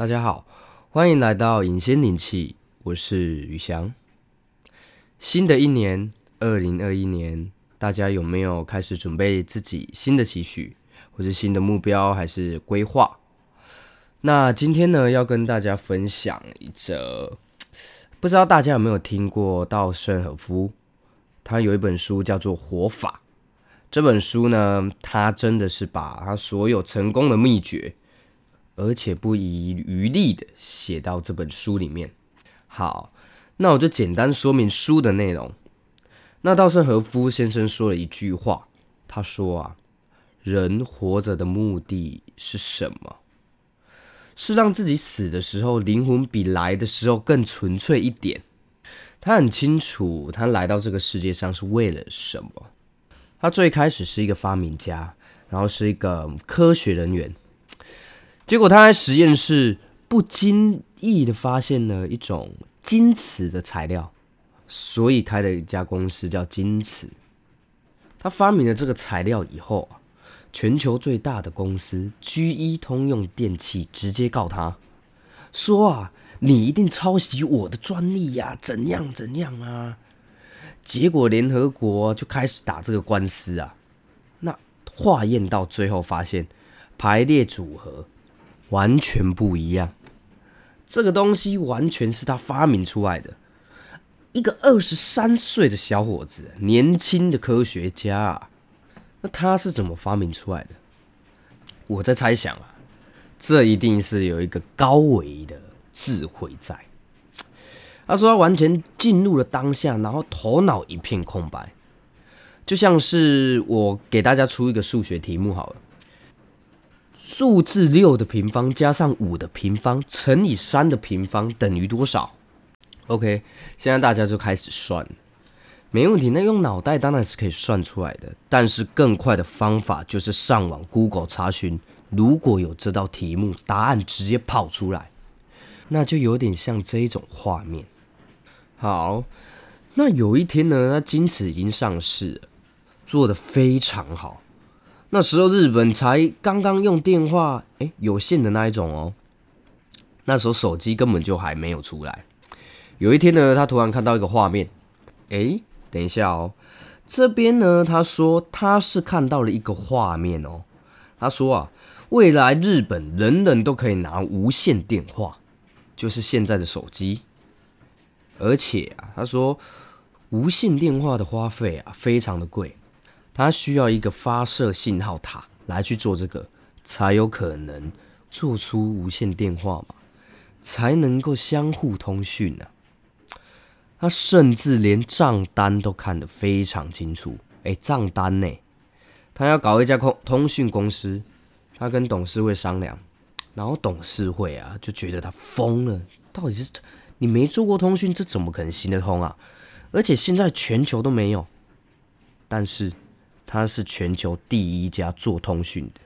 大家好，欢迎来到隐仙灵气，我是宇翔。新的一年，二零二一年，大家有没有开始准备自己新的期许，或是新的目标，还是规划？那今天呢，要跟大家分享一则，不知道大家有没有听过稻盛和夫？他有一本书叫做《活法》。这本书呢，他真的是把他所有成功的秘诀。而且不遗余力的写到这本书里面。好，那我就简单说明书的内容。那稻盛和夫先生说了一句话，他说啊，人活着的目的是什么？是让自己死的时候灵魂比来的时候更纯粹一点。他很清楚，他来到这个世界上是为了什么。他最开始是一个发明家，然后是一个科学人员。结果他在实验室不经意的发现了一种金瓷的材料，所以开了一家公司叫金瓷。他发明了这个材料以后，全球最大的公司 G 一通用电器直接告他，说啊，你一定抄袭我的专利呀，怎样怎样啊？结果联合国就开始打这个官司啊。那化验到最后发现排列组合。完全不一样，这个东西完全是他发明出来的。一个二十三岁的小伙子，年轻的科学家啊，那他是怎么发明出来的？我在猜想啊，这一定是有一个高维的智慧在。他说他完全进入了当下，然后头脑一片空白，就像是我给大家出一个数学题目好了。数字六的平方加上五的平方乘以三的平方等于多少？OK，现在大家就开始算，没问题。那用脑袋当然是可以算出来的，但是更快的方法就是上网 Google 查询，如果有这道题目，答案直接跑出来，那就有点像这一种画面。好，那有一天呢，那金池已经上市了，做的非常好。那时候日本才刚刚用电话，哎，有线的那一种哦。那时候手机根本就还没有出来。有一天呢，他突然看到一个画面，哎，等一下哦，这边呢，他说他是看到了一个画面哦。他说啊，未来日本人人都可以拿无线电话，就是现在的手机。而且啊，他说无线电话的花费啊，非常的贵。它需要一个发射信号塔来去做这个，才有可能做出无线电话嘛，才能够相互通讯呢。他甚至连账单都看得非常清楚，哎，账单呢？他要搞一家通通讯公司，他跟董事会商量，然后董事会啊就觉得他疯了，到底是你没做过通讯，这怎么可能行得通啊？而且现在全球都没有，但是。他是全球第一家做通讯的，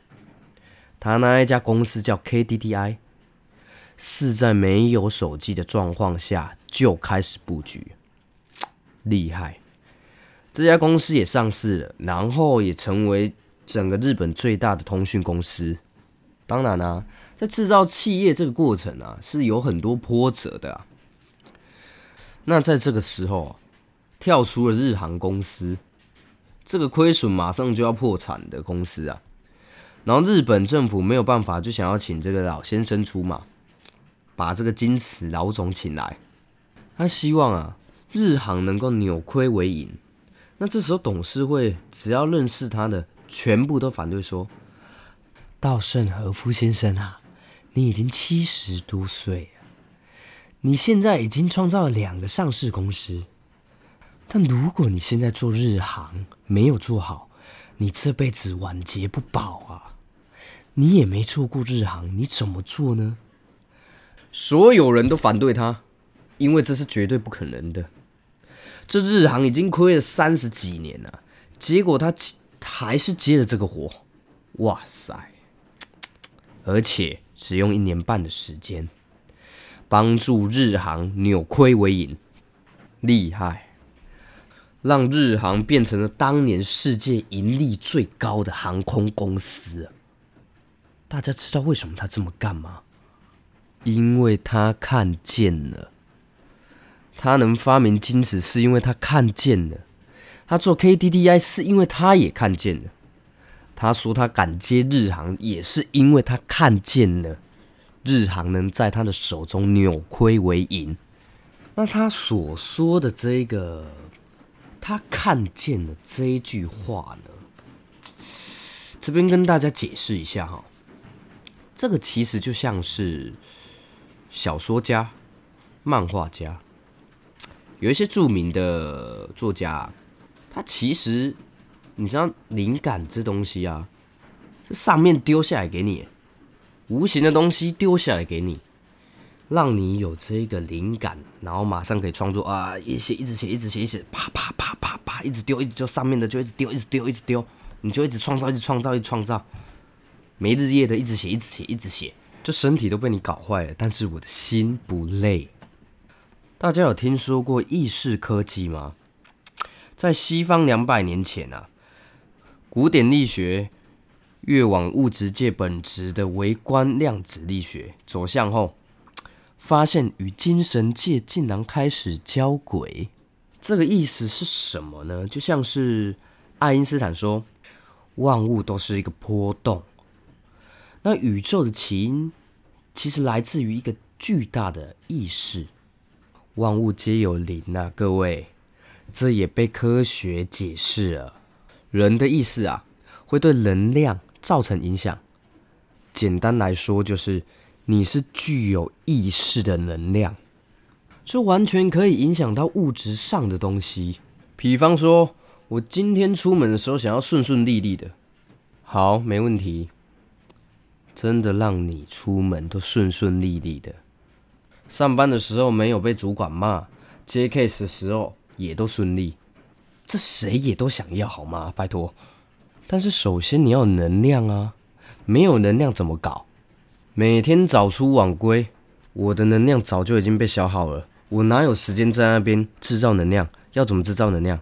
他那一家公司叫 KDDI，是在没有手机的状况下就开始布局，厉害！这家公司也上市了，然后也成为整个日本最大的通讯公司。当然啊，在制造企业这个过程啊，是有很多波折的啊。那在这个时候，跳出了日航公司。这个亏损马上就要破产的公司啊，然后日本政府没有办法，就想要请这个老先生出马，把这个金池老总请来，他希望啊日航能够扭亏为盈。那这时候董事会只要认识他的，全部都反对说：“稻盛和夫先生啊，你已经七十多岁了，你现在已经创造了两个上市公司。”但如果你现在做日航没有做好，你这辈子晚节不保啊！你也没做过日航，你怎么做呢？所有人都反对他，因为这是绝对不可能的。这日航已经亏了三十几年了，结果他还是接了这个活，哇塞！而且只用一年半的时间，帮助日航扭亏为盈，厉害！让日航变成了当年世界盈利最高的航空公司。大家知道为什么他这么干吗？因为他看见了。他能发明金子，是因为他看见了；他做 KDDI，是因为他也看见了。他说他敢接日航，也是因为他看见了日航能在他的手中扭亏为盈。那他所说的这个，他看见了这一句话呢？这边跟大家解释一下哈，这个其实就像是小说家、漫画家，有一些著名的作家，他其实。你知道灵感这东西啊，是上面丢下来给你，无形的东西丢下来给你，让你有这个灵感，然后马上可以创作啊，一写一直写一直写一直啪啪啪啪啪，一直丢一直就上面的就一直丢一直丢一直丢，你就一直创造一直创造一直创造，没日夜的一直写一直写一直写，这身体都被你搞坏了，但是我的心不累。大家有听说过意识科技吗？在西方两百年前啊。古典力学越往物质界本质的微观量子力学走向后，发现与精神界竟然开始交轨。这个意思是什么呢？就像是爱因斯坦说，万物都是一个波动。那宇宙的起因其实来自于一个巨大的意识。万物皆有灵啊，各位，这也被科学解释了。人的意识啊，会对能量造成影响。简单来说，就是你是具有意识的能量，这完全可以影响到物质上的东西。比方说，我今天出门的时候想要顺顺利利的，好，没问题，真的让你出门都顺顺利利的。上班的时候没有被主管骂，接 case 的时候也都顺利。这谁也都想要，好吗？拜托。但是首先你要能量啊，没有能量怎么搞？每天早出晚归，我的能量早就已经被消耗了，我哪有时间在那边制造能量？要怎么制造能量？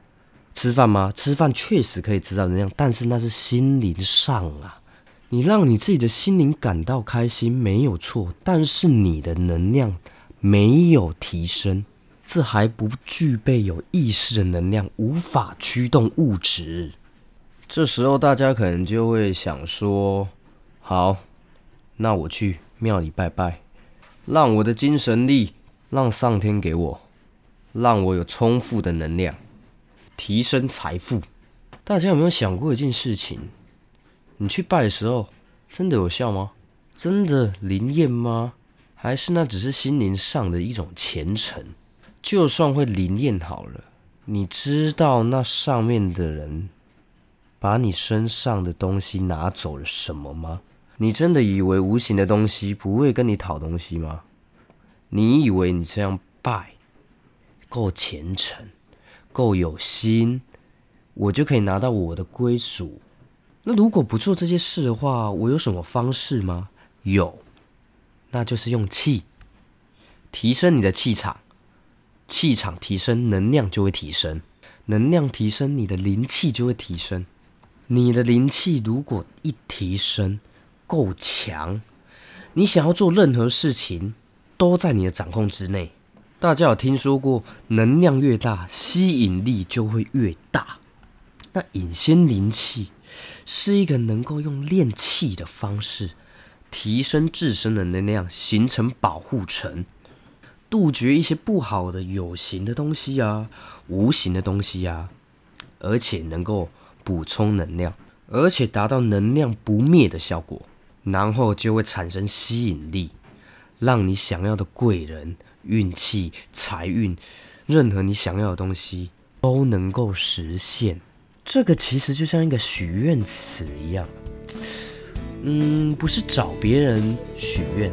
吃饭吗？吃饭确实可以制造能量，但是那是心灵上啊。你让你自己的心灵感到开心没有错，但是你的能量没有提升。这还不具备有意识的能量，无法驱动物质。这时候大家可能就会想说：“好，那我去庙里拜拜，让我的精神力，让上天给我，让我有充富的能量，提升财富。”大家有没有想过一件事情？你去拜的时候，真的有效吗？真的灵验吗？还是那只是心灵上的一种虔诚？就算会灵验好了，你知道那上面的人把你身上的东西拿走了什么吗？你真的以为无形的东西不会跟你讨东西吗？你以为你这样拜够虔诚、够有心，我就可以拿到我的归属？那如果不做这些事的话，我有什么方式吗？有，那就是用气提升你的气场。气场提升，能量就会提升；能量提升，你的灵气就会提升。你的灵气如果一提升够强，你想要做任何事情都在你的掌控之内。大家有听说过，能量越大，吸引力就会越大。那隐仙灵气是一个能够用炼气的方式提升自身的能量，形成保护层。杜绝一些不好的有形的东西啊，无形的东西啊，而且能够补充能量，而且达到能量不灭的效果，然后就会产生吸引力，让你想要的贵人、运气、财运，任何你想要的东西都能够实现。这个其实就像一个许愿词一样，嗯，不是找别人许愿。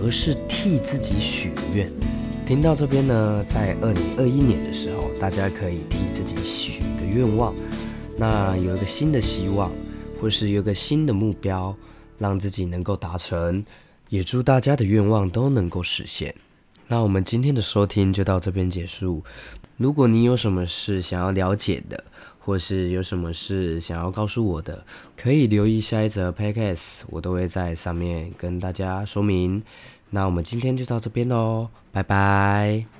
而是替自己许愿。听到这边呢，在二零二一年的时候，大家可以替自己许个愿望，那有一个新的希望，或是有个新的目标，让自己能够达成。也祝大家的愿望都能够实现。那我们今天的收听就到这边结束。如果你有什么事想要了解的，或是有什么事想要告诉我的，可以留意下一则 podcast，我都会在上面跟大家说明。那我们今天就到这边喽，拜拜。